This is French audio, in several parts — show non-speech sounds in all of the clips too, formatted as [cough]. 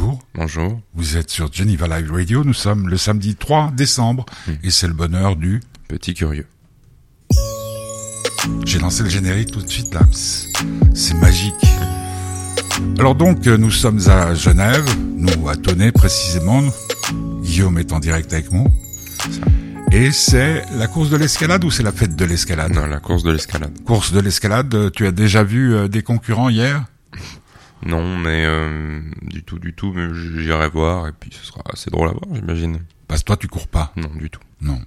bonjour. Bonjour. Vous êtes sur Geneva Live Radio. Nous sommes le samedi 3 décembre Hmm. et c'est le bonheur du. Petit curieux. J'ai lancé le générique tout de suite là. C'est magique. Alors donc, euh, nous sommes à Genève, nous à Tonnet précisément. Guillaume est en direct avec nous. Et c'est la course de l'escalade ou c'est la fête de l'escalade? Non, la course de l'escalade. Course de l'escalade, tu as déjà vu euh, des concurrents hier? Non, mais euh, du tout, du tout. Mais j'irai voir et puis ce sera assez drôle à voir, j'imagine. Parce que toi, tu cours pas. Non, du tout. Non.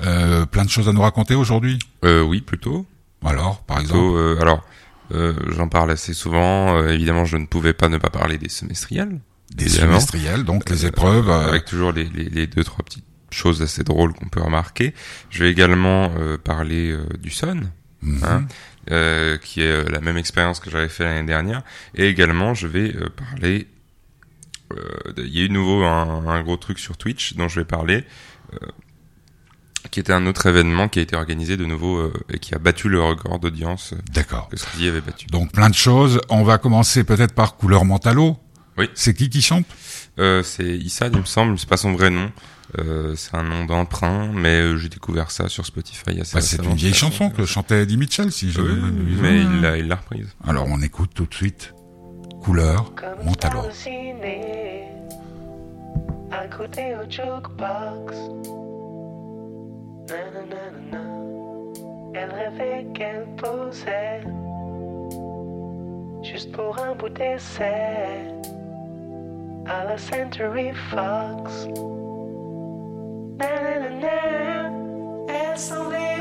Euh, plein de choses à nous raconter aujourd'hui? Euh, oui, plutôt. Alors, par exemple? Plutôt, euh, alors, euh, j'en parle assez souvent. Euh, évidemment, je ne pouvais pas ne pas parler des semestriels. Des évidemment. semestriels, donc les épreuves. Avec toujours les, les, les deux, trois petites choses assez drôles qu'on peut remarquer. Je vais également euh, parler du Sun. mhm. hein, euh, qui est euh, la même expérience que j'avais fait l'année dernière. Et également, je vais euh, parler. euh, Il y a eu de nouveau un, un gros truc sur Twitch dont je vais parler, euh, qui était un autre événement qui a été organisé de nouveau euh, et qui a battu le record d'audience D'accord. que Squeezie avait battu. Donc plein de choses. On va commencer peut-être par Couleur Mentalo. Oui. C'est qui qui chante Euh, c'est Issa, il me semble, c'est pas son vrai nom. Euh, c'est un nom d'emprunt, mais euh, j'ai découvert ça sur Spotify assez Bah, C'est une vieille chanson que chantait Eddie Mitchell, si je m'abuse. mais il l'a il l'a reprise. Alors on écoute tout de suite Couleur à côté au jukebox. Nananana, elle rêvait qu'elle posait juste pour un bout d'essai à la Century Fox. Nananana, elle semblait bien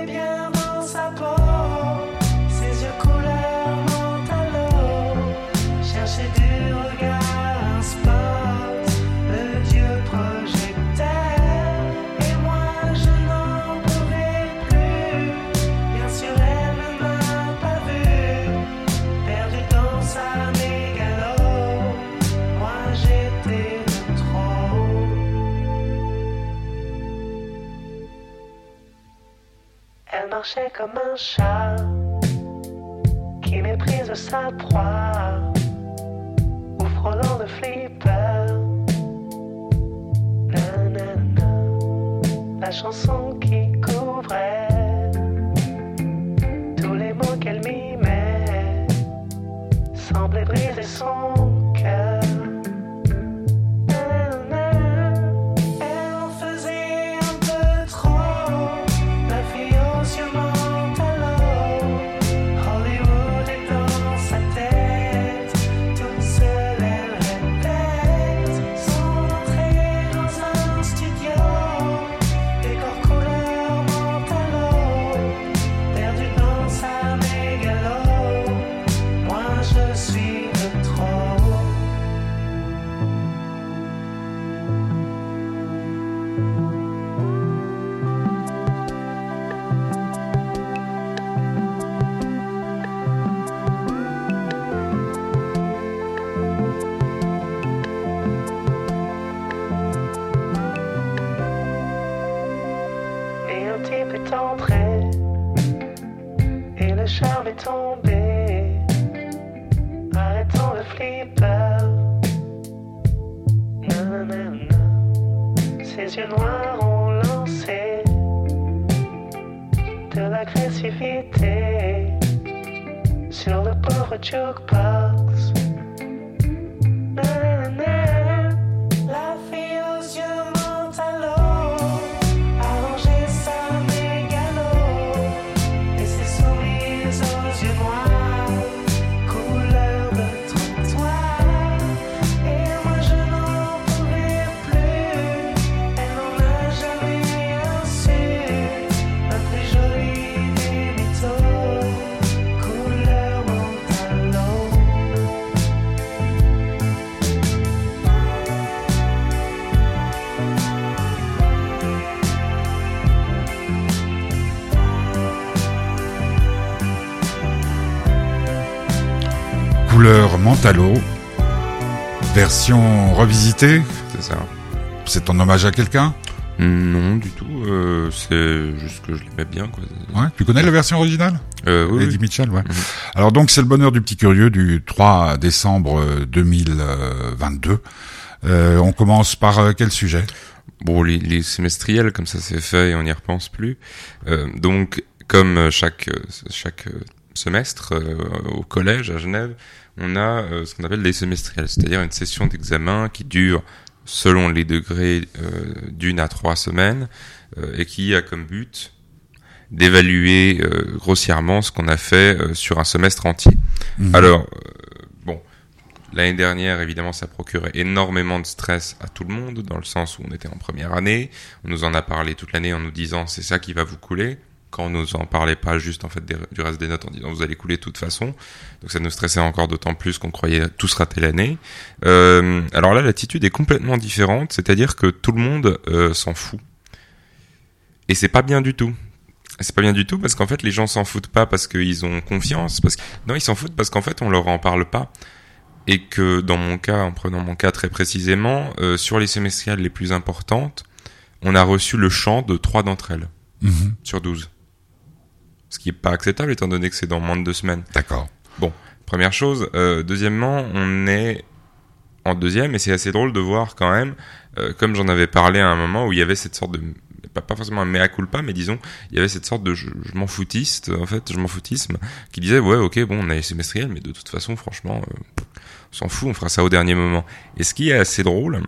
comme un chat qui méprise sa proie ou frôlant le flipper. Nanana, la chanson qui couvrait tous les mots qu'elle mimait semblait briser son yeux noirs ont lancé De l'agressivité Sur le pauvre jukebox Couleur Mentalo. Version revisitée. C'est ça. C'est en hommage à quelqu'un? Non, du tout. euh, c'est juste que je l'aimais bien, quoi. Ouais, tu connais la version originale? Euh, oui, Eddie oui. Mitchell, ouais. Mhm. Alors donc c'est le bonheur du petit curieux du 3 décembre euh, 2022. Euh, on commence par euh, quel sujet? Bon, les, les semestriels, comme ça c'est fait et on n'y repense plus. Euh, donc, comme euh, chaque euh, chaque euh, semestre euh, au collège à Genève, on a euh, ce qu'on appelle des semestriels, c'est-à-dire une session d'examen qui dure selon les degrés euh, d'une à trois semaines euh, et qui a comme but d'évaluer euh, grossièrement ce qu'on a fait euh, sur un semestre entier. Mhm. Alors, euh, bon, l'année dernière, évidemment, ça procurait énormément de stress à tout le monde, dans le sens où on était en première année. On nous en a parlé toute l'année en nous disant c'est ça qui va vous couler. Quand on nous en parlait pas juste en fait des- du reste des notes en disant vous allez couler de toute façon. Donc ça nous stressait encore d'autant plus qu'on croyait tous rater l'année. Euh, alors là, l'attitude est complètement différente, c'est-à-dire que tout le monde euh, s'en fout. Et c'est pas bien du tout. C'est pas bien du tout parce qu'en fait les gens s'en foutent pas parce qu'ils ont confiance. Parce que... Non, ils s'en foutent parce qu'en fait on leur en parle pas. Et que dans mon cas, en prenant mon cas très précisément, euh, sur les semestrielles les plus importantes, on a reçu le chant de trois d'entre elles Mhm. sur 12. Ce qui est pas acceptable étant donné que c'est dans moins de deux semaines. D'accord. Première chose. Euh, deuxièmement, on est en deuxième et c'est assez drôle de voir quand même, euh, comme j'en avais parlé à un moment où il y avait cette sorte de pas, pas forcément un mea culpa, mais disons, il y avait cette sorte de je, je m'en foutiste, en fait, je m'en foutisme, qui disait ouais, ok, bon, on a les semestriels, mais de toute façon, franchement, euh, on s'en fout, on fera ça au dernier moment. Et ce qui est assez drôle,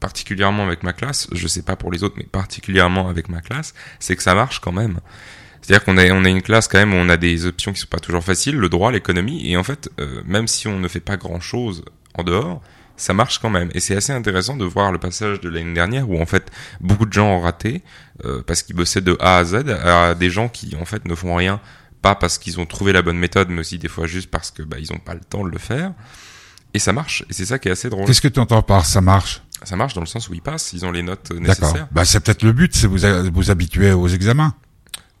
particulièrement avec ma classe, je sais pas pour les autres, mais particulièrement avec ma classe, c'est que ça marche quand même. C'est-à-dire qu'on a, on a une classe quand même où on a des options qui sont pas toujours faciles, le droit, l'économie, et en fait, euh, même si on ne fait pas grand-chose en dehors, ça marche quand même. Et c'est assez intéressant de voir le passage de l'année dernière où en fait beaucoup de gens ont raté euh, parce qu'ils bossaient de A à Z à des gens qui en fait ne font rien, pas parce qu'ils ont trouvé la bonne méthode, mais aussi des fois juste parce que bah, ils ont pas le temps de le faire. Et ça marche. Et c'est ça qui est assez drôle. Qu'est-ce que tu entends par ça marche? Ça marche dans le sens où ils passent, ils ont les notes euh, D'accord. nécessaires. Bah c'est peut-être le but, c'est vous vous habituer aux examens.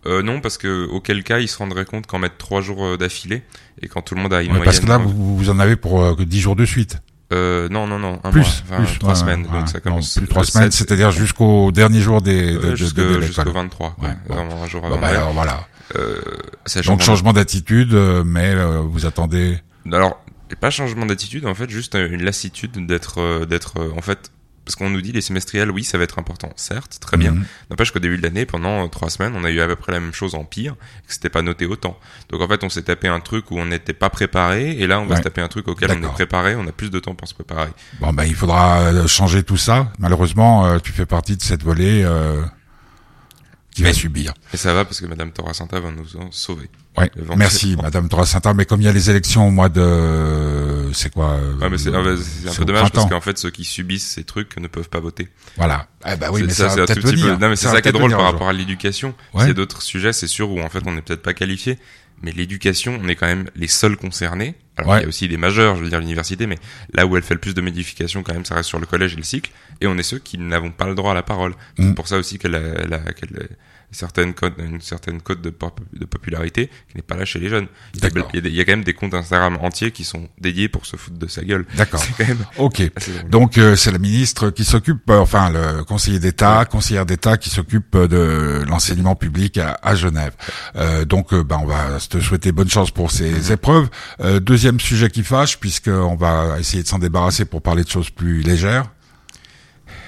Euh, non, parce que auquel cas ils se rendraient compte qu'en mettre trois jours euh, d'affilée et quand tout le monde a une Ouais, moyenne. parce que là vous, vous en avez pour euh, 10 jours de suite. Euh, non, non, non, un plus, mois, enfin, plus, trois ouais, semaines. ouais, donc Non, plus trois semaines, 7, c'est-à-dire jusqu'au dernier jour des de, euh, de- jusque- de- de jusqu'au l'école. 23, Ouais, ouais, bon. vraiment un jour avant. Bon, bah, alors, voilà. Euh, Donc changement d'attitude, euh, mais euh, vous attendez. Alors, pas changement d'attitude, en fait, juste une lassitude d'être, d'être, en fait, parce qu'on nous dit les semestriels, oui, ça va être important, certes, très bien. Mhm. N'empêche qu'au début de l'année, pendant euh, trois semaines, on a eu à peu près la même chose en pire, que c'était pas noté autant. Donc en fait, on s'est tapé un truc où on n'était pas préparé, et là, on va Ouais. se taper un truc auquel on est préparé, on a plus de temps pour se préparer. Bon ben il faudra euh, changer tout ça. Malheureusement, euh, tu fais partie de cette volée euh, qui va Mais- subir. Et ça va parce que Madame Torra Santa va nous en sauver. Ouais. Merci, Madame Torres-Santa. Mais comme il y a les élections au mois de, c'est quoi Ouais, mais c'est, le- ah, bah, c'est un peu dommage parce qu'en fait, ceux qui subissent ces trucs ne peuvent pas voter. Voilà. Eh ben oui, C'est- mais ça, c'est un tout petit peu- Non, mais c'est va ça qui est drôle par rapport à l'éducation. Ouais. C'est d'autres sujets, c'est sûr, où en fait on n'est peut-être pas qualifié. Mais l'éducation, on est quand même les seuls concernés. Alors Ouais. il y a aussi des majeurs, je veux dire l'université, mais là où elle fait le plus de modifications quand même, ça reste sur le collège et le cycle. Et on est ceux qui n'avons pas le droit à la parole. Mm. C'est pour ça aussi qu'elle a, elle a- qu'elle a certaines codes, une certaine cote de, pop- de popularité qui n'est pas là chez les jeunes. Il y, a, il y a quand même des comptes Instagram entiers qui sont dédiés pour se foutre de sa gueule. D'accord. [laughs] Ok. Donc euh, c'est la ministre qui s'occupe, euh, enfin le conseiller d'État, conseillère d'État qui s'occupe euh, de l'enseignement public à, à Genève. Euh, donc ben on va te souhaiter bonne chance pour ces Mhm. épreuves. Deuxième sujet qui fâche, puisque on va essayer de s'en débarrasser pour parler de choses plus légères.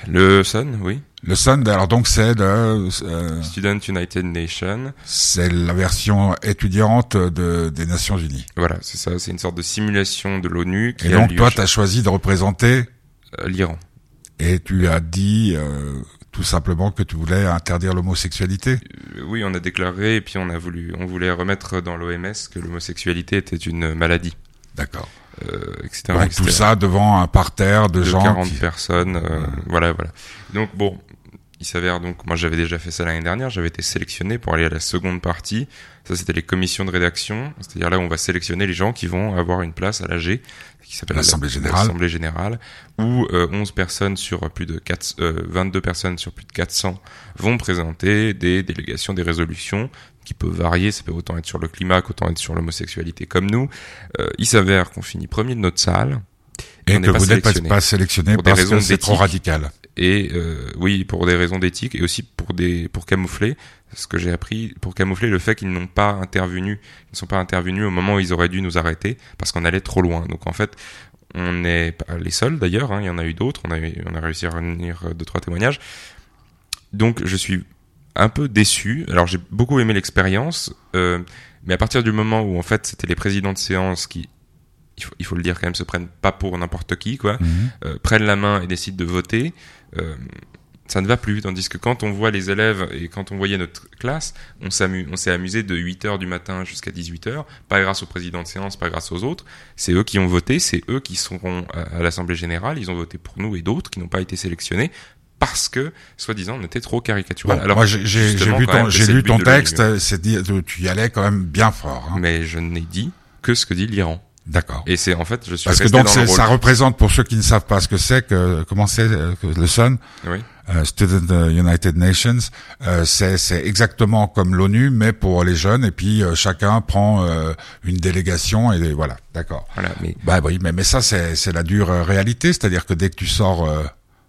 Le Sun, oui. Le Sun, alors donc c'est le, euh, Student United Nation. c'est la version étudiante de, des Nations Unies. Voilà, c'est ça, c'est une sorte de simulation de l'ONU Et donc toi, tu as choisi de représenter euh, l'Iran. et tu as dit euh, tout simplement que tu voulais interdire l'homosexualité. Euh, Oui, on a déclaré et puis on a voulu, on voulait remettre dans l'OMS que l'homosexualité était une maladie, D'accord. Euh, etc. Donc etc. tout ça devant un parterre de, de gens. 40 qui- personnes, euh, voilà, voilà. Donc bon, il s'avère donc, moi j'avais déjà fait ça l'année dernière, j'avais été sélectionné pour aller à la seconde partie. Ça c'était les commissions de rédaction, c'est-à-dire là où on va sélectionner les gens qui vont avoir une place à l'AG, qui s'appelle L'Assemblée la- générale. l'Assemblée générale, où euh, 11 personnes sur plus de 4, euh, 22 personnes sur plus de 400 vont présenter des délégations, des résolutions qui peuvent varier, ça peut autant être sur le climat qu'autant être sur l'homosexualité comme nous. Euh, il s'avère qu'on finit premier de notre salle, et on que vous n'êtes pas, sélectionné. parce raisons que c'est trop radical. Et euh, oui pour des raisons d'éthique et aussi pour des pour camoufler ce que j'ai appris pour camoufler le fait qu'ils n'ont pas intervenu ils ne sont pas intervenus au moment où ils auraient dû nous arrêter parce qu'on allait trop loin. Donc en fait on n'est pas les seuls d'ailleurs hein, il y en a eu d'autres. On a on a réussi à réunir euh, deux trois témoignages. Donc je suis un peu déçu. Alors j'ai beaucoup aimé l'expérience euh, mais à partir du moment où en fait c'était les présidents de séance qui il faut, il faut le dire quand même se prennent pas pour n'importe qui quoi Mhm. euh, prennent la main et décident de voter, ça ne va plus. Tandis que quand on voit les élèves et quand on voyait notre classe, on s'est amusé de 8h du matin jusqu'à 18h, pas grâce au président de séance, pas grâce aux autres. C'est eux qui ont voté, c'est eux qui seront à, l'Assemblée Générale, ils ont voté pour nous et d'autres qui n'ont pas été sélectionnés parce que, soi-disant, on était trop caricatural. Bon, Alors, moi, j'ai quand ton, lu ton texte, c'est tu y allais quand même bien fort. hein. mais je n'ai dit que ce que dit l'Iran. D'accord. Et c'est en fait, je suis Parce que donc dans c'est- le rôle. ça représente pour ceux qui ne savent pas ce que c'est que comment c'est euh, le Sun, Oui. euh, Student euh, United Nations, euh, c'est c'est exactement comme l'ONU mais pour les jeunes et puis euh, chacun prend euh, une délégation et voilà, d'accord. Voilà, mais Bah oui, mais mais ça c'est c'est la dure réalité, c'est-à-dire que dès que tu sors euh,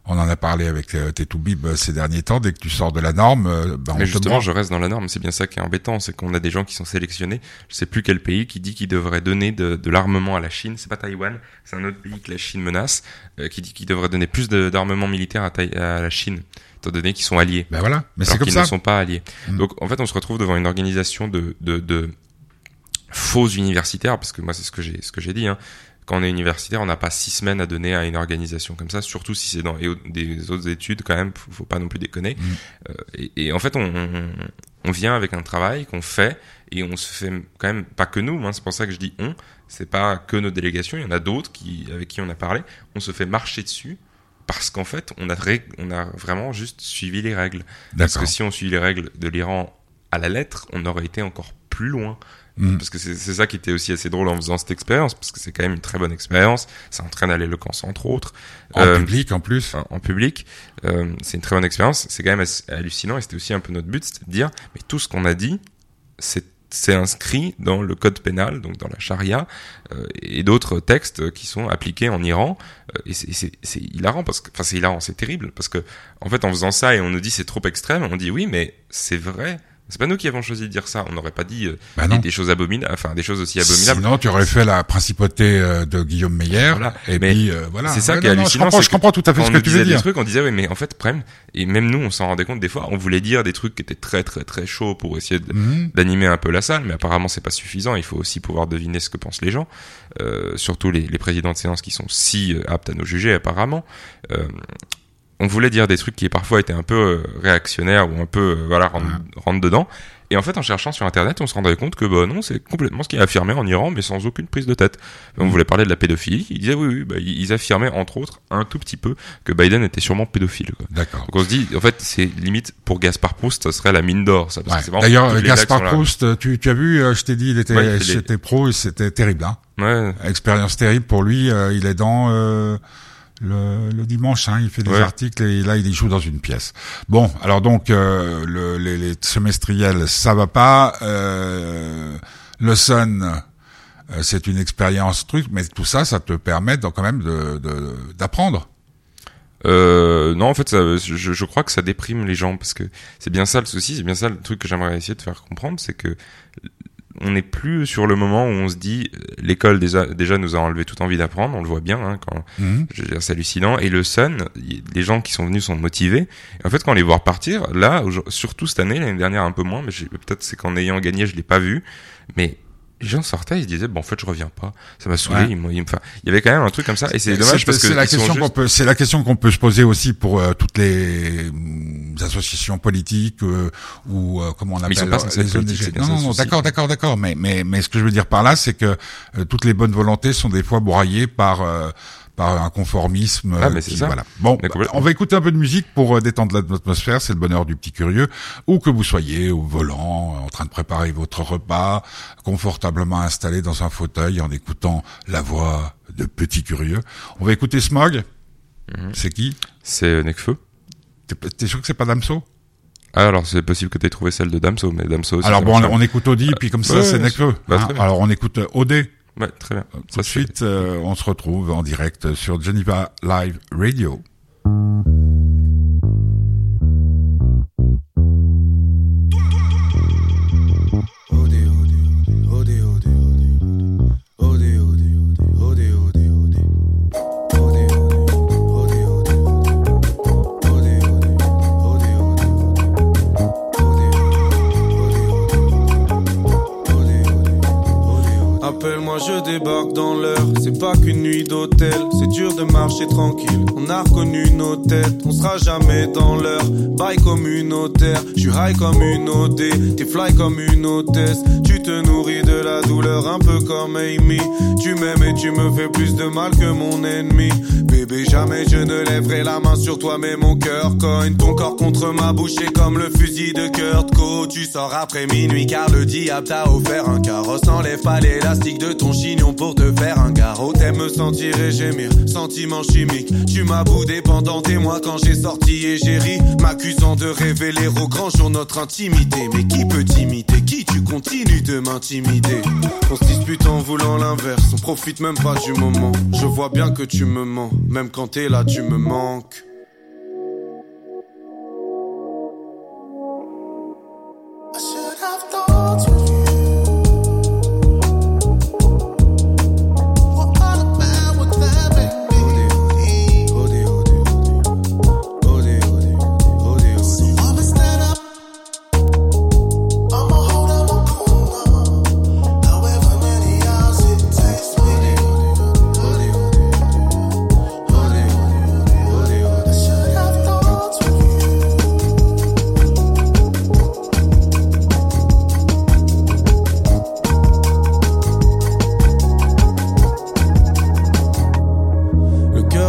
on en a parlé avec euh, euh, ces derniers temps, dès que tu sors de la norme, euh, bah, on Mais te justement, je reste dans la norme. C'est bien ça qui est embêtant, c'est qu'on a des gens qui sont sélectionnés. Je sais plus quel pays qui dit qu'il devrait donner de, de l'armement à la Chine. C'est pas Taïwan, c'est un autre pays que la Chine menace, euh, qui dit qu'il devrait donner plus d'armement militaire à, Taï- à la Chine, étant donné qu'ils sont alliés. Ben voilà, mais c'est comme qu'ils ça. ne sont pas alliés. Mm. Donc en fait, on se retrouve devant une organisation de, de, de faux universitaires, parce que moi c'est ce que j'ai ce que j'ai dit. Hein. Quand on est universitaire, on n'a pas six semaines à donner à une organisation comme ça, surtout si c'est dans et des autres études quand même. Faut, faut pas non plus déconner. Mm. Euh, et, et en fait, on, on, on vient avec un travail qu'on fait et on se fait quand même pas que nous. Hein, c'est pour ça que je dis on. C'est pas que nos délégations. Il y en a d'autres qui avec qui on a parlé. On se fait marcher dessus. Parce qu'en fait, on a, on a vraiment juste suivi les règles. Parce que si on suit les règles de l'Iran à la lettre, on aurait été encore plus loin. Mm. Parce que c'est ça qui était aussi assez drôle en faisant cette expérience, parce que c'est quand même une très bonne expérience. Ça entraîne à l'éloquence, entre autres. En Euh, public en plus. enfin, en public. Euh, c'est une très bonne expérience. C'est quand même hallucinant et c'était aussi un peu notre but, c'était de dire, mais tout ce qu'on a dit, c'est c'est inscrit dans le code pénal, donc dans la charia, euh, et d'autres textes qui sont appliqués en Iran. Euh, et c'est hilarant parce que, enfin c'est hilarant, c'est terrible parce que en fait en faisant ça et on nous dit c'est trop extrême, on dit oui mais c'est vrai. C'est pas nous qui avons choisi de dire ça. On n'aurait pas dit euh, Bah des, des choses abominables, enfin des choses aussi abominables. Sinon, tu aurais fait la principauté euh, de Guillaume Meyer. Voilà. Et Mais puis, euh, voilà. c'est ça Ouais, qui est non, non, hallucinant, Je comprends, je comprends tout à fait ce que tu veux des dire. trucs, on disait oui, mais en fait, problème. Et même nous, on s'en rendait compte des fois. On voulait dire des trucs qui étaient très, très, très chauds pour essayer Mhm. d'animer un peu la salle, mais apparemment c'est pas suffisant. Il faut aussi pouvoir deviner ce que pensent les gens, euh, surtout les, les présidents de séance qui sont si euh, aptes à nous juger apparemment. On voulait dire des trucs qui parfois étaient un peu euh, réactionnaires ou un peu euh, voilà rentre, rentre dedans. Et en fait, en cherchant sur internet, on se rendait compte que bah non, c'est complètement ce qui est affirmé en Iran, mais sans aucune prise de tête. On voulait parler de la pédophilie. Ils disaient oui, oui, bah, ils affirmaient entre autres un tout petit peu que Biden était sûrement pédophile. D'accord. Donc on se dit, en fait, c'est limite pour Gaspard Proust, ça serait la mine d'or, ça. Parce Ouais. D'ailleurs, Gaspard. Proust, tu, tu as vu, euh, je t'ai dit, il était, Ouais, il c'était pro et c'était terrible. Hein. Ouais, Expérience terrible pour lui. euh, il est dans euh, le, le dimanche, hein, il fait des Ouais. articles et là, il y joue dans une pièce. Bon, alors donc, euh, le, les, les semestriels, ça va pas. Euh, le Sun, euh, c'est une expérience truc, mais tout ça, ça te permet donc quand même de de- d'apprendre. Euh, non, en fait, ça, je, je crois que ça déprime les gens parce que c'est bien ça le souci, c'est bien ça le truc que j'aimerais essayer de faire comprendre, c'est que on n'est plus sur le moment où on se dit euh, l'école déjà déjà nous a enlevé toute envie d'apprendre, on le voit bien hein, quand dire, c'est hallucinant. Et le Sun, y- les gens qui sont venus sont motivés. Et en fait, quand on les voit repartir, là, surtout cette année, l'année dernière un peu moins, mais peut-être c'est qu'en ayant gagné, je l'ai pas vu, mais les gens sortaient, ils se disaient bon en fait je reviens pas, ça m'a saoulé, Ouais. me- enfin, il y avait quand même un truc comme ça et c'est dommage parce que c'est la question juste- qu'on peut c'est la question qu'on peut se poser aussi pour euh, toutes les hum, associations politiques euh, ou euh, comment on appelle Mais ils sont pas les ONG. non non non d'accord d'accord d'accord mais mais mais ce que je veux dire par là c'est que euh, toutes les bonnes volontés sont des fois broyées par euh, par un conformisme Ah, euh, mais c'est qui- ça. voilà. Bon, on va écouter un peu de musique pour euh, détendre l'atmosphère, c'est le bonheur du petit curieux, où que vous soyez au volant, en train de préparer votre repas, confortablement installé dans un fauteuil en écoutant la voix de petit curieux. On va écouter Smog. Mhm. C'est qui? C'est euh, Necfeu. T'es sûr que c'est pas Damso? Ah, alors c'est possible que tu aies trouvé celle de Damso, mais Damso aussi. Alors bon, on, on écoute Audi, puis comme ça, ouais, c'est Nekfeu. bah, hein? Alors on écoute OD. Ouais, très bien. Tout de suite, euh, on se retrouve en direct sur Geneva Live Radio. Qu'une nuit d'hôtel, de marcher tranquille. On a reconnu nos têtes, on sera jamais dans l'heure. Bye communautaire, je suis high comme une OD, t'es fly comme une hôtesse. Tu te nourris de la douleur un peu comme Amy. Tu m'aimes et tu me fais plus de mal que mon ennemi. Bébé, jamais je ne lèverai la main sur toi, mais mon cœur cogne. Ton corps contre ma bouche est comme le fusil de Kurt Co. Tu sors après minuit car le diable t'a offert un carrosse. Enlève pas l'élastique de ton chignon pour te faire un garrot. T'aimes me sentir et gémir, sentiment chimique. Tu m'as boudé pendant des mois quand j'ai sorti et j'ai ri, m'accusant de révéler au grand jour notre intimité. Mais qui peut t'imiter? Qui tu continues de m'intimider? On se dispute en voulant l'inverse, on profite même pas du moment. Je vois bien que tu me mens, même quand t'es là, tu me manques.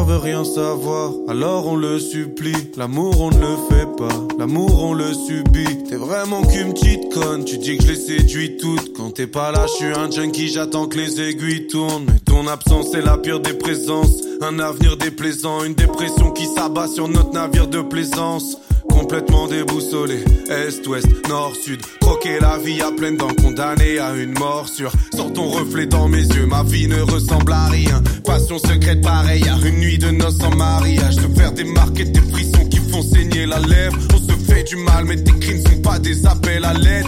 Veut rien savoir, alors on le supplie. L'amour on ne le fait pas, l'amour on le subit. T'es vraiment qu'une petite conne, tu dis que je les séduis toutes. Quand t'es pas là, je suis un junkie, j'attends que les aiguilles tournent. Mais ton absence est la pire des présences. Un avenir déplaisant, une dépression qui s'abat sur notre navire de plaisance. Complètement déboussolé, est, ouest, nord, sud. Croquer la vie à pleines dents, condamné à une morsure. Sors ton reflet dans mes yeux, ma vie ne ressemble à rien. Passion secrète pareille à une nuit de noces en mariage. Se faire des marques et des frissons qui font saigner la lèvre. On se fait du mal, mais tes crimes sont pas des appels à l'aide.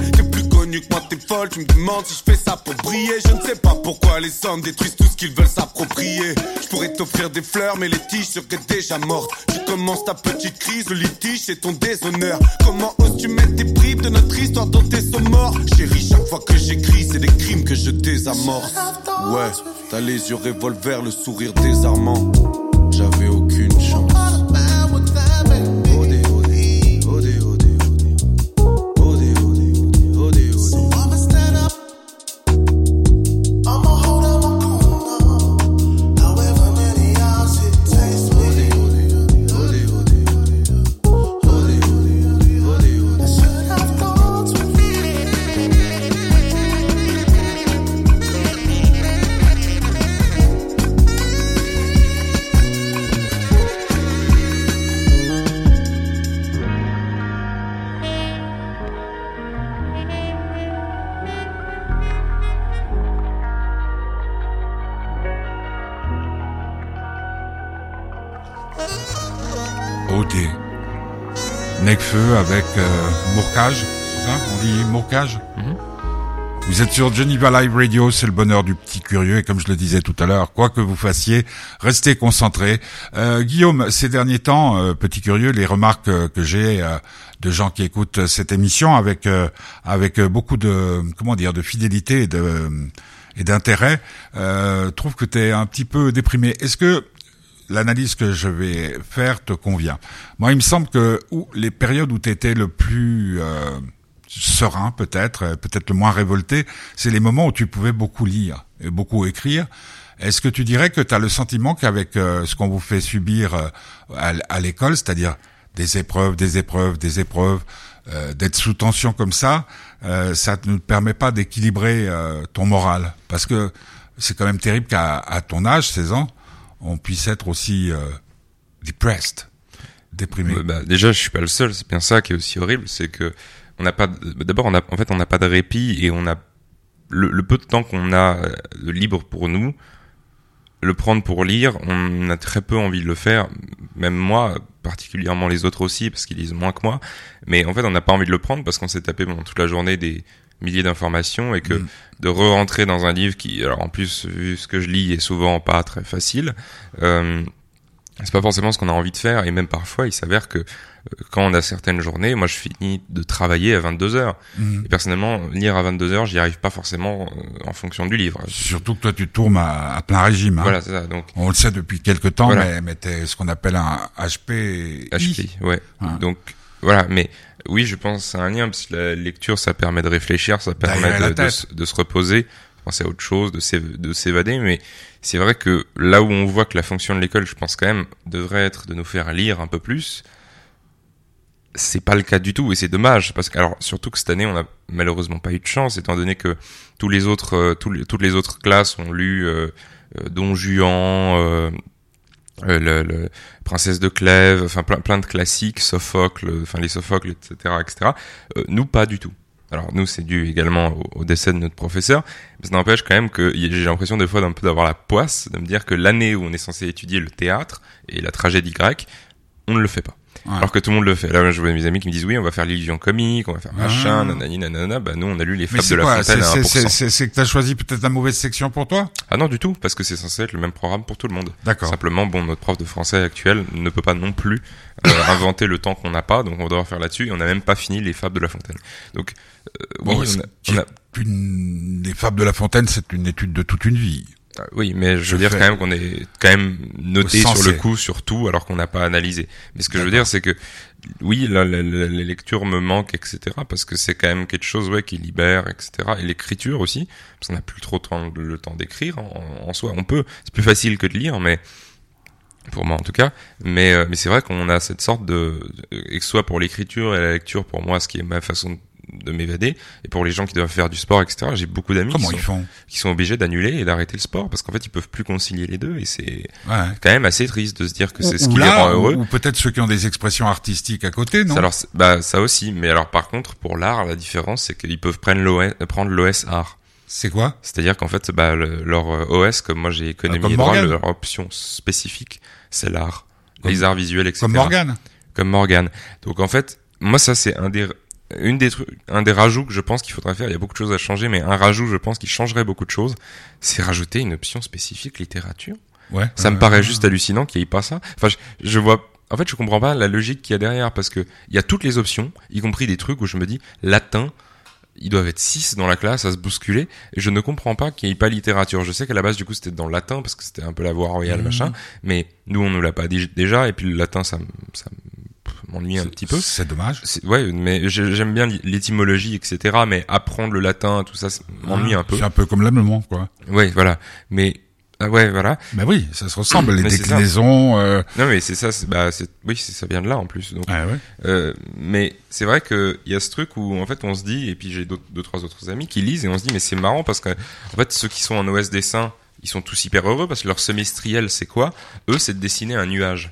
Moi, t'es folle. Tu me demandes si je fais ça pour briller. Je ne sais pas pourquoi les hommes détruisent tout ce qu'ils veulent s'approprier. Je pourrais t'offrir des fleurs, mais les tiges seraient déjà mortes. Tu commences ta petite crise, le litige, c'est ton déshonneur. Comment oses-tu mettre des bribes de notre histoire dans tes morts Chérie, chaque fois que j'écris, c'est des crimes que je désamorce. Ouais, t'as les yeux revolver, le sourire désarmant. Avec euh, Mourcage, c'est ça? On dit Mourcage Vous êtes sur Geneva Live Radio, c'est le bonheur du petit curieux et comme je le disais tout à l'heure, quoi que vous fassiez, restez concentrés. Euh, Guillaume, ces derniers temps, euh, petit curieux, les remarques euh, que j'ai euh, de gens qui écoutent cette émission avec euh, avec beaucoup de comment dire de fidélité et de et d'intérêt, euh, trouvent que tu es un petit peu déprimé. Est-ce que l'analyse que je vais faire te convient. Moi, il me semble que les périodes où tu étais le plus euh, serein, peut-être, euh, peut-être le moins révolté, c'est les moments où tu pouvais beaucoup lire et beaucoup écrire. Est-ce que tu dirais que tu as le sentiment qu'avec euh, ce qu'on vous fait subir euh, à, l'école, c'est-à-dire des épreuves, des épreuves, des épreuves, euh, d'être sous tension comme ça, ça ne te permet pas d'équilibrer ton moral? Parce que c'est quand même terrible qu'à ton âge, 16 ans, on puisse être aussi euh, depressed, déprimé. Bah, déjà, je suis pas le seul. C'est bien ça qui est aussi horrible, c'est que on n'a pas. D'abord, on a, en fait, on n'a pas de répit et on a le, le peu de temps qu'on a euh, de libre pour nous, le prendre pour lire, on a très peu envie de le faire. Même moi, particulièrement les autres aussi, parce qu'ils lisent moins que moi. Mais en fait, on n'a pas envie de le prendre parce qu'on s'est tapé pendant toute la journée des milliers d'informations et que Mm. de re-rentrer dans un livre qui, alors en plus, vu ce que je lis, est souvent pas très facile. Euh, c'est pas forcément ce qu'on a envie de faire et même parfois il s'avère que euh, quand on a certaines journées, moi je finis de travailler à 22 heures. Mhm. Et personnellement, lire à 22 heures, j'y arrive pas forcément euh, en fonction du livre. Surtout que toi, tu tournes à, à plein régime. hein. Voilà, c'est ça. Donc On le sait depuis quelque temps, Voilà. mais, mais t'es ce qu'on appelle un HP. HP, ouais. Ouais. Donc voilà, mais oui, je pense c'est un lien parce que la lecture, ça permet de réfléchir, ça permet de, de, se- de se reposer, penser à autre chose, de s'év- de s'évader. Mais c'est vrai que là où on voit que la fonction de l'école, je pense quand même, devrait être de nous faire lire un peu plus. C'est pas le cas du tout et c'est dommage parce que alors surtout que cette année on a malheureusement pas eu de chance étant donné que tous les autres euh, tous les- toutes les autres classes ont lu euh, euh, Don Juan, euh, le, le Princesse de Clèves, enfin plein, plein de classiques, Sophocle, enfin les Sophocles, etc., etc. Euh, nous, pas du tout. Alors nous, c'est dû également au, au décès de notre professeur, mais ça n'empêche quand même que j'ai l'impression des fois d'un peu d'avoir la poisse, de me dire que l'année où on est censé étudier le théâtre et la tragédie grecque, on ne le fait pas. Ouais. Alors que tout le monde le fait. Là, je vois mes amis qui me disent oui, on va faire l'illusion comique, on va faire machin, Ah. nanani, nanana. Bah nous, on a lu les fables de la quoi Fontaine C'est à c'est- 1%. c'est- que t'as choisi peut-être la mauvaise section pour toi? Ah non, du tout, parce que c'est censé être le même programme pour tout le monde. D'accord. Simplement, bon, notre prof de français actuel ne peut pas non plus euh, [laughs] inventer le temps qu'on n'a pas, donc on va devoir faire là-dessus, et on n'a même pas fini les fables de La Fontaine. Donc, euh, oui, c'est- on a- on a- une... Les Fables de La Fontaine, c'est une étude de toute une vie. Ah, oui, mais je veux dire quand même qu'on est quand même noté sur le coup sur tout, alors qu'on n'a pas analysé. Mais ce que je veux dire, c'est que oui, la, la, la- les lectures me manquent, etc., parce que c'est quand même quelque chose ouais, qui libère, etc., et l'écriture aussi, parce qu'on n'a plus trop temps- le temps d'écrire en, en soi. On peut, c'est plus facile que de lire, mais pour moi en tout cas. Mais, euh, mais c'est vrai qu'on a cette sorte de, et que soit pour l'écriture et la lecture, pour moi, ce qui est ma façon de m'évader, et pour les gens qui doivent faire du sport, etc. J'ai beaucoup d'amis qui qui sont obligés d'annuler et d'arrêter le sport parce qu'en fait ils peuvent plus concilier les deux et c'est ouais. quand même assez triste de se dire que c'est ce qui les rend heureux. Ou, ou peut-être ceux qui ont des expressions artistiques à côté, non? Alors, bah, ça aussi, mais alors par contre pour l'art, la différence c'est qu'ils peuvent prendre l'OS, art. C'est quoi? C'est-à-dire qu'en fait, bah, le- leur euh, OS, comme moi j'ai économie Ah, et droit, leur option spécifique, c'est l'art, les arts visuels, etc. Comme Morgane Comme Morgane. Donc en fait, moi ça c'est un des une des trucs, un des rajouts que je pense qu'il faudrait faire. Il y a beaucoup de choses à changer, mais un rajout, je pense, qui changerait beaucoup de choses, c'est rajouter une option spécifique littérature. Ouais. Ça me Euh, paraît juste hallucinant qu'il n'y ait pas ça. Enfin, je, je vois. En fait, je comprends pas la logique qu'il y a derrière parce que il y a toutes les options, y compris des trucs où je me dis latin. Ils doivent être 6 dans la classe à se bousculer et je ne comprends pas qu'il n'y ait pas littérature. Je sais qu'à la base du coup c'était dans le latin parce que c'était un peu la voie royale Mhm. machin, mais nous on nous l'a pas dit déjà et puis le latin ça, ça m'ennuie un petit peu. C'est dommage. Ouais, mais j'ai- j'aime bien l'étymologie etc. Mais apprendre le latin tout ça m'ennuie un peu. C'est un peu comme l'allemand, quoi. Ouais, voilà. Mais ah ouais, voilà. Mais oui, ça se ressemble, les Mais déclinaisons. Euh... Non mais c'est ça, bah oui, ça vient de là en plus. Donc, ouais. euh, mais c'est vrai que il y a ce truc où en fait on se dit et puis j'ai deux trois autres amis qui lisent et on se dit mais c'est marrant parce que en fait ceux qui sont en OS dessin ils sont tous hyper heureux parce que leur semestriel c'est quoi? Eux c'est de dessiner un nuage.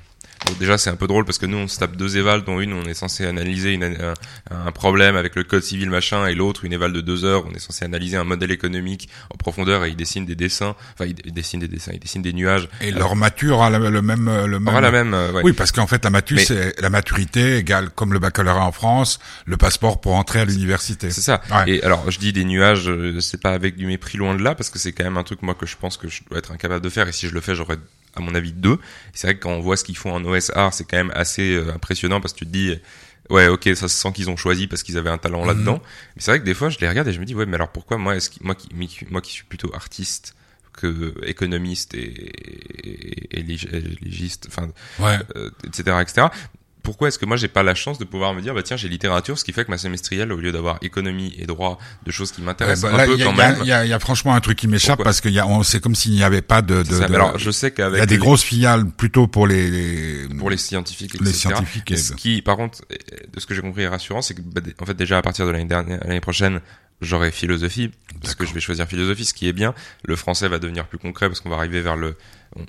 Déjà c'est un peu drôle parce que nous on se tape deux évals dont une on est censé analyser une, un, un problème avec le code civil machin et l'autre une éval de deux heures on est censé analyser un modèle économique en profondeur et ils dessinent des dessins enfin ils, dessinent des dessins ils dessinent des nuages Et leur mature a la- le même, le même. la même euh, ouais. Oui, parce qu'en fait, la, matu, Mais- c'est la maturité égale, comme le baccalauréat en France, le passeport pour entrer à l'université. C'est ça. Ouais. Et alors, je dis des nuages, euh, c'est pas avec du mépris loin de là, parce que c'est quand même un truc moi que je pense que je dois être incapable de faire. Et si je le fais, j'aurais à mon avis deux. C'est vrai que quand on voit ce qu'ils font en OSR, c'est quand même assez euh, impressionnant parce que tu te dis, ouais, ok, ça se sent qu'ils ont choisi parce qu'ils avaient un talent Mhm. là-dedans. Mais c'est vrai que des fois, je les regarde et je me dis, ouais, mais alors pourquoi moi, est-ce moi qui, moi qui suis plutôt artiste que économiste et, et, et lég- et légiste, enfin Ouais. euh, etc., etc. Pourquoi est-ce que moi j'ai pas la chance de pouvoir me dire bah tiens j'ai littérature ce qui fait que ma semestrielle au lieu d'avoir économie et droit de choses qui Ouais, m'intéressent bah, un là, peu il y, a- quand y a- même il y a, y a franchement un truc qui m'échappe parce qu'il y a, on, c'est comme s'il n'y avait pas de. de, ça. de- alors je sais il y a des les- grosses filiales plutôt pour les. les- pour les scientifiques les scientifiques. Et ce qui par contre de ce que j'ai compris est rassurant c'est que bah, en fait déjà à partir de l'année dernière l'année prochaine j'aurai philosophie parce que je vais choisir philosophie ce qui est bien le français va devenir plus concret parce qu'on va arriver vers le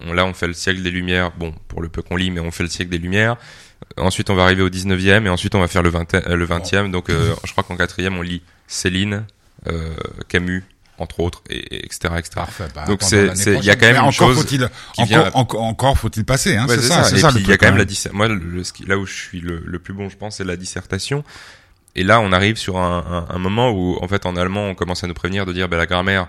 on, là on fait le siècle des lumières. Bon pour le peu qu'on lit mais on fait le siècle des lumières. Ensuite on va arriver au 19e et ensuite on va faire le 20 euh, le 20e donc euh, je crois qu'en quatrième on lit Céline euh, Camus entre autres et, et etc etc Parfait, bah, Donc c'est- il y a quand même une chose faut-il, encore, encore, encore faut-il passer, hein, Ouais, c'est ça, ça. le il y a quand même hein. la moi le, là où je suis le, le plus bon je pense c'est la dissertation. Et là on arrive sur un, un, un moment où en fait en allemand on commence à nous prévenir de dire ben la grammaire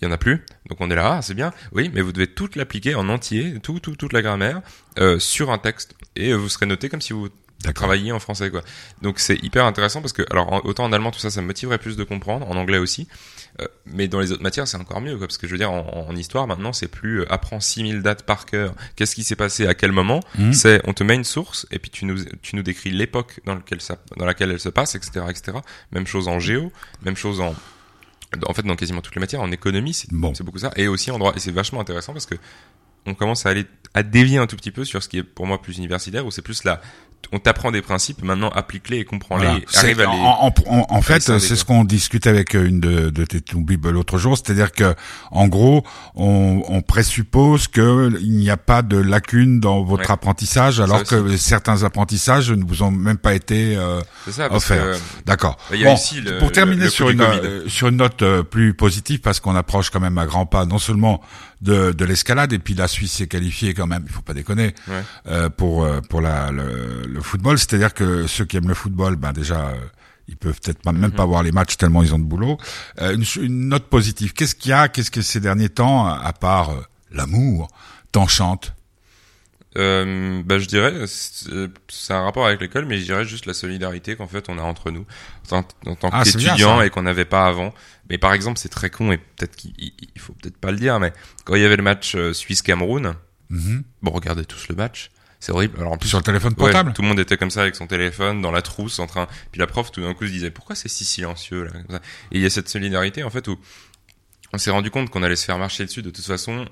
il y en a plus. Donc on est là, ah, c'est bien. Oui, mais vous devez toute l'appliquer en entier, tout, tout, toute la grammaire, euh, sur un texte. Et euh, vous serez noté comme si vous travailliez en français, quoi. Donc c'est hyper intéressant parce que, alors, en- autant en allemand, tout ça, ça me motiverait plus de comprendre, en anglais aussi. Euh, mais dans les autres matières, c'est encore mieux, quoi. Parce que je veux dire, en, en histoire, maintenant, c'est plus, euh, apprends 6000 dates par cœur. Qu'est-ce qui s'est passé à quel moment? Mhm. C'est, on te met une source, et puis tu nous, tu nous décris l'époque dans laquelle ça, dans laquelle elle se passe, etc., etc. Même chose en géo, même chose en, en fait, dans quasiment toutes les matières, en économie, c'est Bon. beaucoup ça, et aussi en droit. Et c'est vachement intéressant parce que on commence à aller à dévier un tout petit peu sur ce qui est pour moi plus universitaire, où c'est plus là, on t'apprend des principes, maintenant applique-les et comprends-les, Voilà. et C'est- arrive à les. En, en- en- en fait, c'est ce qu'on discutait avec une de, de tes l'autre jour, c'est-à-dire que, en gros, on, on présuppose que il n'y a pas de lacune dans votre Ouais. apprentissage, alors que certains apprentissages ne vous ont même pas été euh, C'est ça, parce offert. que D'accord. Bon, pour terminer le- le sur une euh, sur une note euh, plus positive, parce qu'on approche quand même à grands pas, non seulement de, de l'escalade, et puis la Suisse s'est qualifiée quand même, il faut pas déconner, Ouais. euh, pour euh, pour la le, le football. C'est-à-dire que ceux qui aiment le football, ben déjà. euh, ils peuvent peut-être même pas voir les matchs tellement ils ont de boulot. Euh, une, une note positive. Qu'est-ce qu'il y a? Qu'est-ce que ces derniers temps, à part euh, l'amour, t'enchante Euh, bah, je dirais, c'est un rapport avec l'école, mais je dirais juste la solidarité qu'en fait on a entre nous en, en tant Ah, qu'étudiants et qu'on n'avait pas avant. Mais par exemple, c'est très con et peut-être qu'il il- il faut peut-être pas le dire, mais quand il y avait le match euh, Suisse-Cameroun, Mhm. bon, regardez tous le match, c'est horrible. Alors en plus, sur le téléphone Ouais, portable tout le monde était comme ça avec son téléphone dans la trousse en train. Puis la prof tout d'un coup se disait pourquoi c'est si silencieux là. comme ça? Et il y a cette solidarité en fait où on s'est rendu compte qu'on allait se faire marcher dessus de toute façon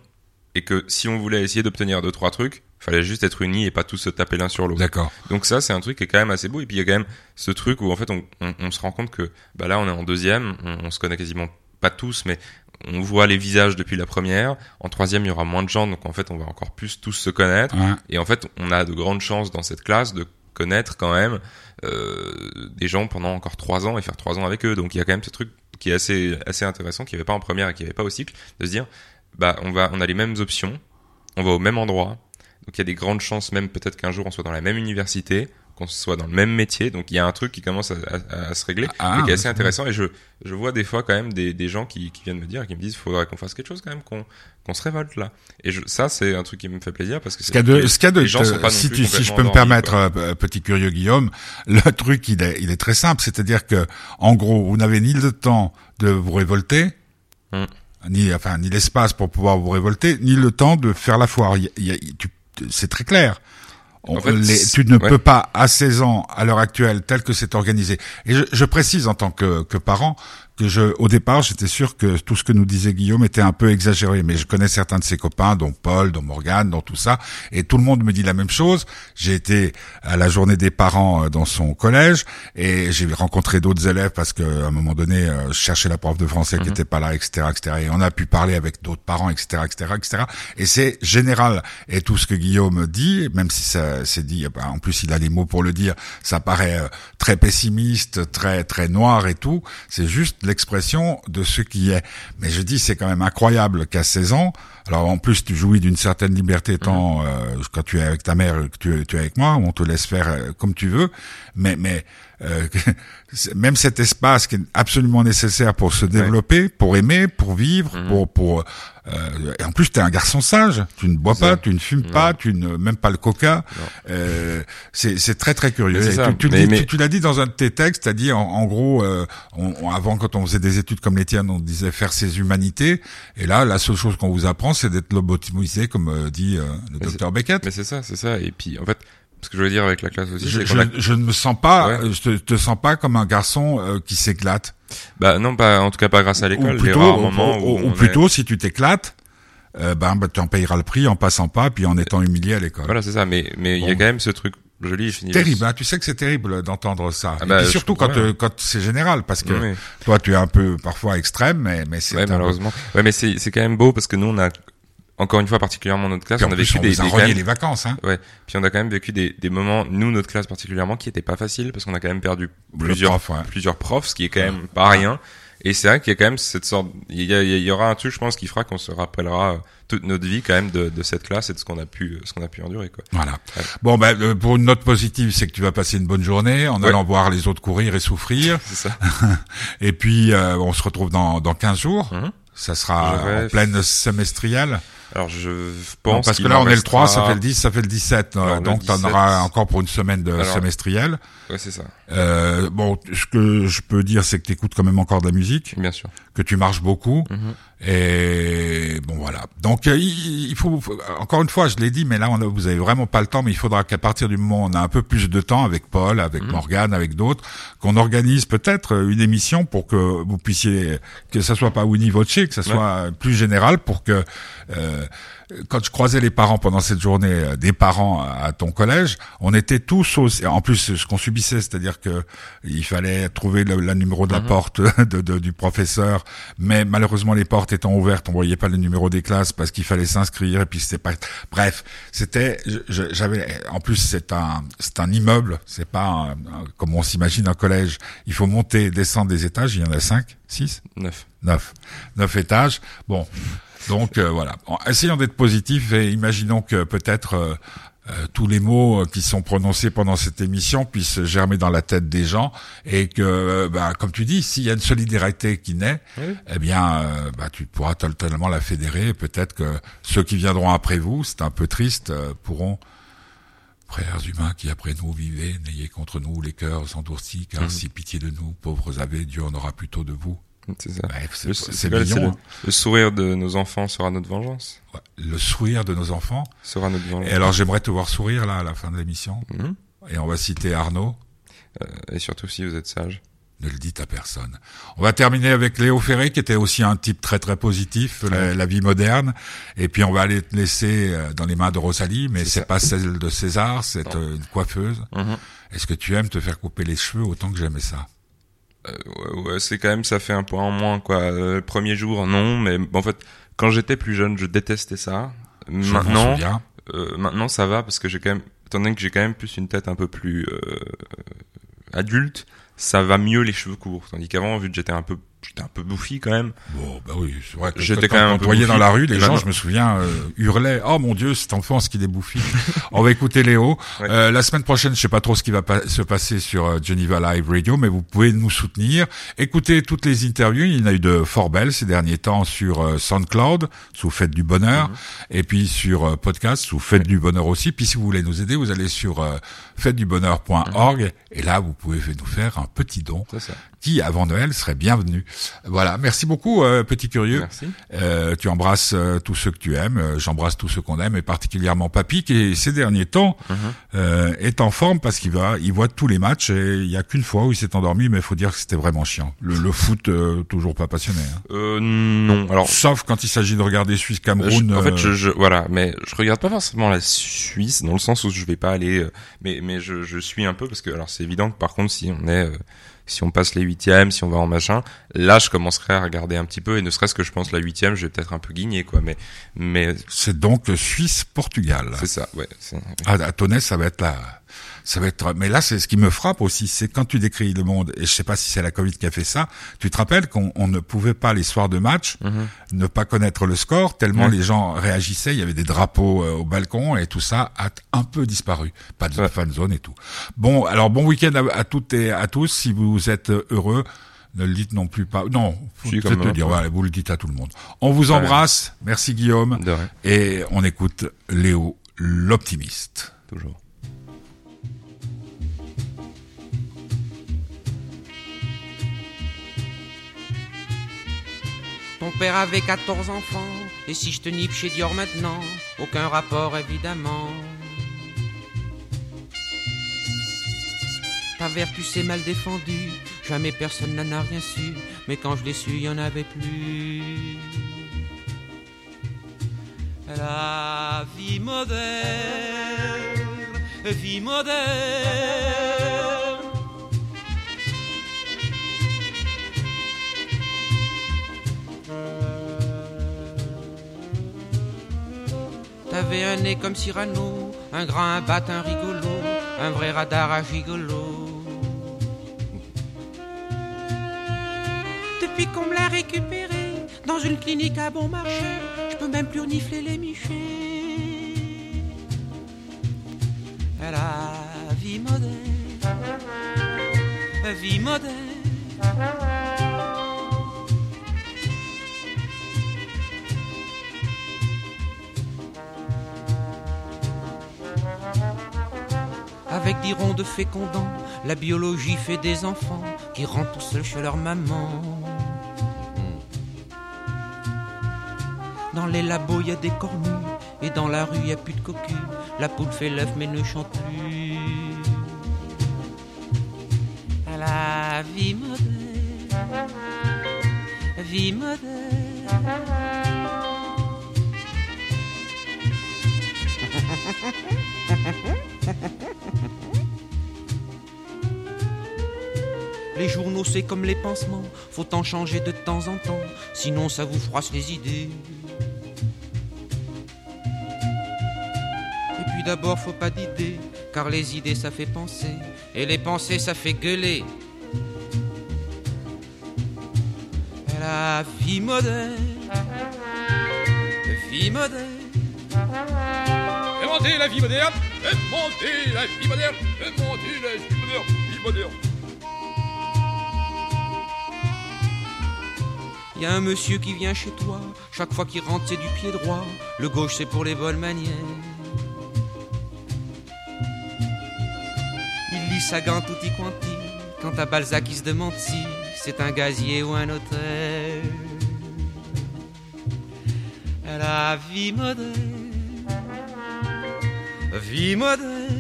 et que si on voulait essayer d'obtenir deux trois trucs, fallait juste être unis et pas tous se taper l'un sur l'autre. D'accord. Donc ça c'est un truc qui est quand même assez beau et puis il y a quand même ce truc où en fait on, on, on se rend compte que bah là on est en deuxième, on, on se connaît quasiment pas tous mais on voit les visages depuis la première. En troisième, il y aura moins de gens, donc en fait, on va encore plus tous se connaître. Ouais. Et en fait, on a de grandes chances dans cette classe de connaître quand même euh, des gens pendant encore trois ans et faire trois ans avec eux. Donc il y a quand même ce truc qui est assez assez intéressant, qui n'y avait pas en première et qui n'y avait pas au cycle, de se dire bah on va on a les mêmes options, on va au même endroit. Donc il y a des grandes chances même peut-être qu'un jour on soit dans la même université, qu'on soit dans le même métier. Donc il y a un truc qui commence à, à- à se régler Ah, et qui est assez intéressant. Et je je vois des fois quand même des, des gens qui, qui viennent me dire, qui me disent faudrait qu'on fasse quelque chose quand même, qu'on qu'on se révolte là. Et je, ça c'est un truc qui me fait plaisir parce que Ce c'est qu'il y a de, ce qu'il y a de- les gens sont pas non si, plus tu, si je peux me permettre, euh, petit curieux Guillaume, [laughs] le truc il est, il est très simple, c'est-à-dire que en gros, vous n'avez ni le temps de vous révolter, Hmm. Ni enfin ni l'espace pour pouvoir vous révolter, ni le temps de faire la foire. C'est très clair. On- En fait, les- c'est- tu ne ouais. peux pas à 16 ans, à l'heure actuelle, tel que c'est organisé. Et je, je précise en tant que, que parent que je, au départ, j'étais sûr que tout ce que nous disait Guillaume était un peu exagéré, mais je connais certains de ses copains, dont Paul, dont Morgane, dont tout ça, et tout le monde me dit la même chose. J'ai été à la journée des parents euh, dans son collège, et j'ai rencontré d'autres élèves parce que à un moment donné, euh, je cherchais la prof de français qui était pas là, etc., etc. Et on a pu parler avec d'autres parents, etc., etc., etc. Et c'est général. Et tout ce que Guillaume dit, même si ça c'est dit, eh ben, en plus il a les mots pour le dire, ça paraît euh, très pessimiste, très très noir et tout. C'est juste l'expression de ce qui est. Mais je dis, c'est quand même incroyable qu'à 16 ans, alors en plus tu jouis d'une certaine liberté tant euh, quand tu es avec ta mère, que tu, tu es avec moi, on te laisse faire euh, comme tu veux. Mais mais euh, [laughs] même cet espace qui est absolument nécessaire pour se développer, pour aimer, pour vivre, pour pour euh, et en plus tu es un garçon sage, tu ne bois pas, tu ne fumes pas, tu ne même pas le coca. Euh, c'est très très curieux. Tu, tu le Mais- dis- mais- tu- tu l'as dit dans un de tes textes, t'as dit en, en gros, euh, on, on- avant quand on faisait des études comme les tiennes, on disait faire ses humanités, et là la seule chose qu'on vous apprend, c'est d'être lobotomisé, comme euh, dit euh, le Mais docteur Beckett. Mais c'est ça, c'est ça. Et puis en fait, ce que je veux dire avec la classe aussi, Je, ne me sens pas, Ouais. euh, je te, te sens pas comme un garçon euh, qui s'éclate. bah non pas en tout cas pas grâce à l'école, Ou plutôt, ou- ou- ou est- si tu t'éclates, euh, ben, ben, tu en payeras le prix en passant pas, puis en étant humilié à l'école. Voilà, c'est ça. Mais mais il y a quand même ce truc joli. Je finis Terrible, hein, tu sais que c'est terrible d'entendre ça. Ah Et bah, puis surtout quand, euh, quand c'est général, parce que Oui, toi tu es un peu parfois extrême, mais, mais c'est Ouais, malheureusement. Ouais, mais c'est c'est quand même beau parce que nous on a encore une fois particulièrement notre classe, on a plus, vécu on des, des même- les vacances, hein. Ouais. Puis on a quand même vécu des, des moments, nous notre classe particulièrement, qui étaient pas faciles parce qu'on a quand même perdu Le plusieurs prof, ouais. plusieurs profs, ce qui est quand même pas rien. Et c'est vrai qu'il y a quand même cette sorte, il y, a- il y aura un truc, je pense, qui fera qu'on se rappellera euh, toute notre vie quand même de, de cette classe et de ce qu'on a pu, ce qu'on a pu endurer quoi. Voilà. Ouais. Bon, ben, pour une note positive, c'est que tu vas passer une bonne journée en Ouais. allant voir les autres courir et souffrir. [laughs] C'est ça. [laughs] Et puis, euh, on se retrouve dans, dans 15 jours. Mhm. Ça sera en pleine semestrielle Alors je Non, pense Parce que là, on est le 3, ça fait le 10, ça fait le 17. euh, Alors, donc, tu en 17, auras encore pour une semaine de Alors- semestrielle. Ouais, c'est ça. Euh, bon, ce que je peux dire, c'est que tu écoutes quand même encore de la musique, Bien sûr. que tu marches beaucoup. Mhm. Et bon, voilà. Donc, euh, il faut, encore une fois, je l'ai dit, mais là, on a, vous avez vraiment pas le temps, mais il faudra qu'à partir du moment où on a un peu plus de temps avec Paul, avec Mhm. Morgane, avec d'autres, qu'on organise peut-être euh, une émission pour que vous puissiez, que ça soit pas Winnie Voce, que ça Ouais. soit plus général pour que, euh, quand je croisais les parents pendant cette journée, euh, des parents à à ton collège, on était tous aussi, en plus ce qu'on subissait, c'est-à-dire que il fallait trouver le, le numéro de la porte [laughs] de, de- du professeur, mais malheureusement les portes étant ouvertes, on voyait pas le numéro des classes parce qu'il fallait s'inscrire et puis c'était pas. Bref, c'était, j'avais, en plus c'est un, c'est un immeuble, c'est pas un- un- comme on s'imagine un collège. Il faut monter, descendre des étages. Il y en a cinq, six? Neuf. Neuf. Neuf étages. Bon. Donc euh, voilà. Bon, essayons d'être positifs et imaginons que peut-être euh, euh, tous les mots qui sont prononcés pendant cette émission puissent germer dans la tête des gens et que, bah, comme tu dis, s'il y a une solidarité qui naît, Oui. eh bien, bah, tu pourras totalement la fédérer. et Peut-être que ceux qui viendront après vous, c'est un peu triste, pourront Frères humains qui après nous vivez, n'ayez contre nous les cœurs endurcis, car Mhm. si pitié de nous, pauvres avez, Dieu en aura plutôt de vous. C'est ça. Le, c'est mignon. le- le sourire de nos enfants sera notre vengeance. hein. Le sourire de nos enfants. Sera notre vengeance. Et alors j'aimerais te voir sourire là à la fin de l'émission. Mhm. Et on va citer Arnaud. Euh, et surtout si vous êtes sage. Ne le dites à personne. On va terminer avec Léo Ferré, qui était aussi un type très très positif, la, la vie moderne. Et puis on va aller te laisser euh, dans les mains de Rosalie, mais C'est pas celle de César, c'est Non. euh, une coiffeuse. Mhm. Est-ce que tu aimes te faire couper les cheveux autant que j'aimais ça? Ouais, ouais, c'est quand même, ça fait un point en moins, quoi. Euh, le premier jour, non, mais en fait, quand j'étais plus jeune, je détestais ça. Je Maintenant, euh, maintenant, ça va parce que j'ai quand même, étant donné que j'ai quand même plus une tête un peu plus euh, adulte, ça va mieux les cheveux courts. Tandis qu'avant, vu que j'étais un peu, j'étais un peu bouffi quand même. Bon, bah oui, c'est vrai que J'étais quand quand même un peu dans la rue, les Et gens, je me souviens, euh, hurlaient « Oh mon Dieu, cet enfant, ce qu'il est bouffi !» [laughs] On va écouter Léo. Ouais. Euh, la semaine prochaine, je sais pas trop ce qui va pa- se passer sur euh, Geneva Live Radio, mais vous pouvez nous soutenir. Écoutez toutes les interviews. Il y en a eu de fort belles ces derniers temps sur euh, SoundCloud, sous Fête du Bonheur, Mhm. et puis sur podcast, sous Fête du Bonheur aussi. Puis si vous voulez nous aider, vous allez sur fêtedubonheur.org, et là, vous pouvez nous faire un petit don C'est ça. qui, avant Noël, serait bienvenu. Voilà, merci beaucoup, euh, petit curieux. Merci. Euh, tu embrasses euh, tous ceux que tu aimes, euh, j'embrasse tous ceux qu'on aime, et particulièrement Papy, qui ces derniers temps Mhm. euh, est en forme parce qu'il va, il voit tous les matchs, et il y a qu'une fois où il s'est endormi, mais il faut dire que c'était vraiment chiant. Le, le foot, euh, toujours pas passionné. hein. Euh, non. Alors, Sauf quand il s'agit de regarder Suisse-Cameroun. Je- en fait, je, je, voilà, mais je regarde pas forcément la Suisse dans le sens où je vais pas aller, euh, mais mais je, je suis un peu parce que alors c'est évident que par contre si on est, euh, si on passe les huitièmes, si on va en machin, là je commencerai à regarder un petit peu et ne serait-ce que je pense la huitième, je vais peut-être un peu guigner quoi, mais mais c'est donc Suisse-Portugal. c'est ça, ouais. Ah, à Tonnet, ça va être là. Ça va être. Mais là, c'est ce qui me frappe aussi, c'est quand tu décris le monde. Et je sais pas si c'est la Covid qui a fait ça. Tu te rappelles qu'on on ne pouvait pas les soirs de match Mhm. ne pas connaître le score tellement les gens réagissaient. Il y avait des drapeaux euh, au balcon et tout ça a un peu disparu. Pas de Ouais. fan zone et tout. Bon, alors bon week-end à, à toutes et à tous. Si vous êtes heureux. Ne le dites non plus pas. Non, faut Si, un dire. vous le dites à tout le monde. On vous embrasse. Merci Guillaume. Et on écoute Léo, l'optimiste. toujours. Ton père avait 14 enfants, et si je te nipe chez Dior maintenant, aucun rapport évidemment. Ta vertu s'est mal défendue, jamais personne n'en a rien su, mais quand je l'ai su, il y en avait plus. La vie moderne, vie moderne. T'avais un nez comme Cyrano, un grand un bat, un rigolo, un vrai radar à gigolo. Depuis qu'on me l'a récupéré, dans une clinique à bon marché, je peux même plus renifler les michets. La vie moderne, vie moderne. De fécondants, la biologie fait des enfants qui rentrent tout seuls chez leur maman. Dans les labos, y a des cornus, et dans la rue, y a plus de cocu. La poule fait l'œuf mais ne chante plus. La vie moderne, vie moderne. [laughs] Les journaux, c'est comme les pansements, faut en changer de temps en temps, sinon ça vous froisse les idées. Et puis d'abord, faut pas d'idées, car les idées ça fait penser, et les pensées ça fait gueuler. La vie moderne, vie moderne. Inventez la vie moderne. Inventez la vie moderne. Inventez la vie moderne. Vie moderne Y a un monsieur qui vient chez toi, chaque fois qu'il rentre c'est du pied droit, le gauche c'est pour les bonnes manières. Il lit Sagan tutti quanti, quant à Balzac il se demande si c'est un gazier ou un notaire. La vie moderne, vie moderne.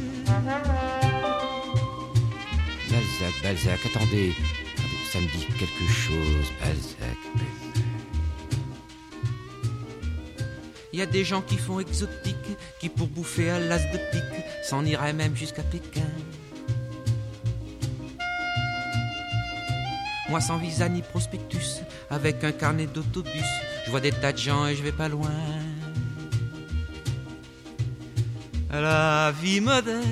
Balzac, Balzac, attendez, ça me dit quelque chose, Balzac, y a des gens qui font exotique, qui pour bouffer à l'as de pique, s'en iraient même jusqu'à Pékin. Moi sans visa ni prospectus, avec un carnet d'autobus, je vois des tas de gens et je vais pas loin. La vie moderne,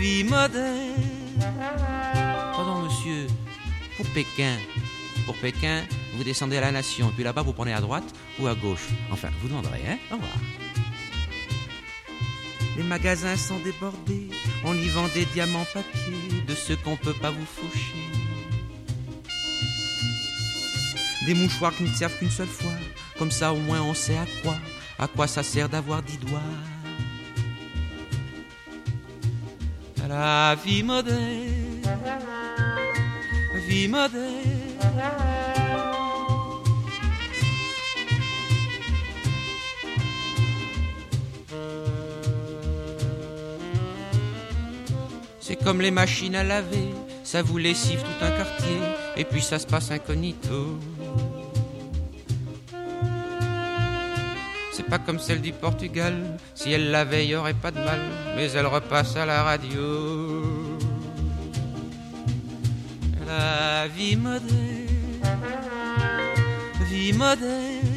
vie moderne. Pardon monsieur, pour Pékin, pour Pékin, vous descendez à la Nation, puis là-bas vous prenez à droite ou à gauche. Enfin, vous demanderez, hein Au revoir. Les magasins sont débordés, on y vend des diamants papier, de ceux qu'on peut pas vous faucher. Des mouchoirs qui ne servent qu'une seule fois, comme ça au moins on sait à quoi, à quoi ça sert d'avoir dix doigts. La vie moderne, vie moderne. C'est comme les machines à laver, ça vous lessive tout un quartier, et puis ça se passe incognito. C'est pas comme celle du Portugal, si elle lavait, y aurait pas de mal, mais elle repasse à la radio. La vie moderne, vie moderne.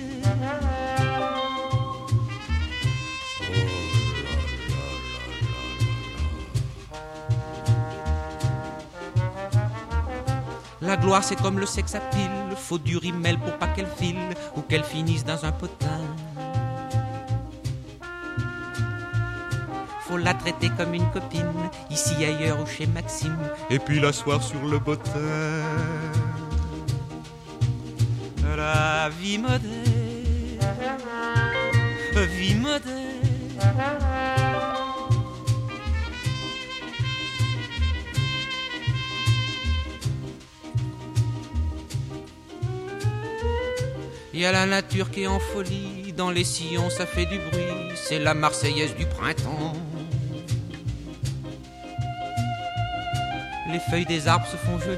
La gloire c'est comme le sexe à pile, faut du rimel pour pas qu'elle file ou qu'elle finisse dans un potin. Faut la traiter comme une copine, ici ailleurs ou chez Maxime, et puis l'asseoir sur le bottin. La vie moderne, vie. Y a la nature qui est en folie, dans les sillons ça fait du bruit, c'est la Marseillaise du printemps. Les feuilles des arbres se font jolies,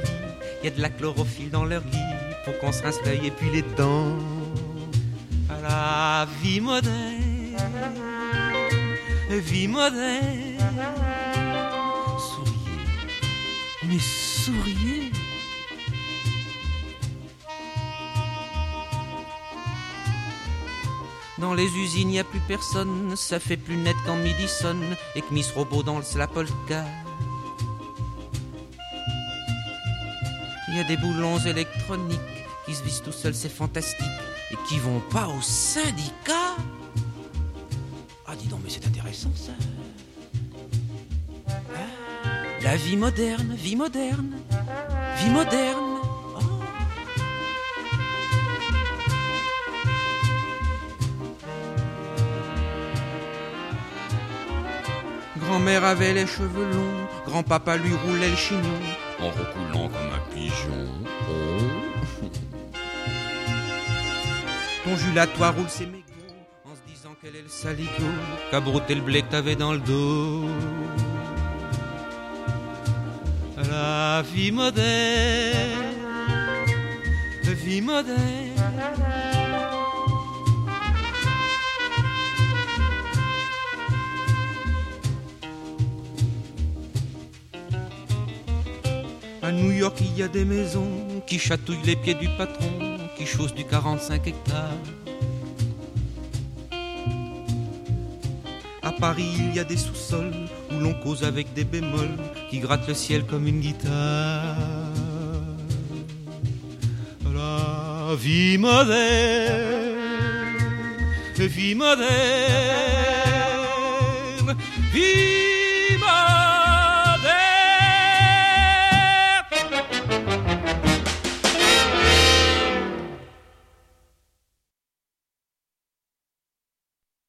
il y a de la chlorophylle dans leur lit, pour qu'on se rince l'œil et puis les dents. À la vie moderne, vie moderne. Souriez, mais souriez. Dans les usines, n'y a plus personne. Ça fait plus net quand midi sonne et que Miss Robot danse la polka. Il y a des boulons électroniques qui se visent tout seuls, c'est fantastique. Et qui vont pas au syndicat. Ah, dis donc, mais c'est intéressant ça. Hein? La vie moderne, vie moderne, vie moderne. Grand-mère avait les cheveux longs, grand-papa lui roulait le chignon. En recoulant comme un pigeon. Oh. [laughs] Ton julatoire roule ses mégots, en se disant qu'elle est le saligo, qu'a brouté le blé que t'avais dans le dos. La vie moderne, la vie moderne. New York, il y a des maisons qui chatouillent les pieds du patron, qui chaussent du 45 hectares. À Paris, il y a des sous-sols où l'on cause avec des bémols qui grattent le ciel comme une guitare. La vie moderne, vie moderne, vie.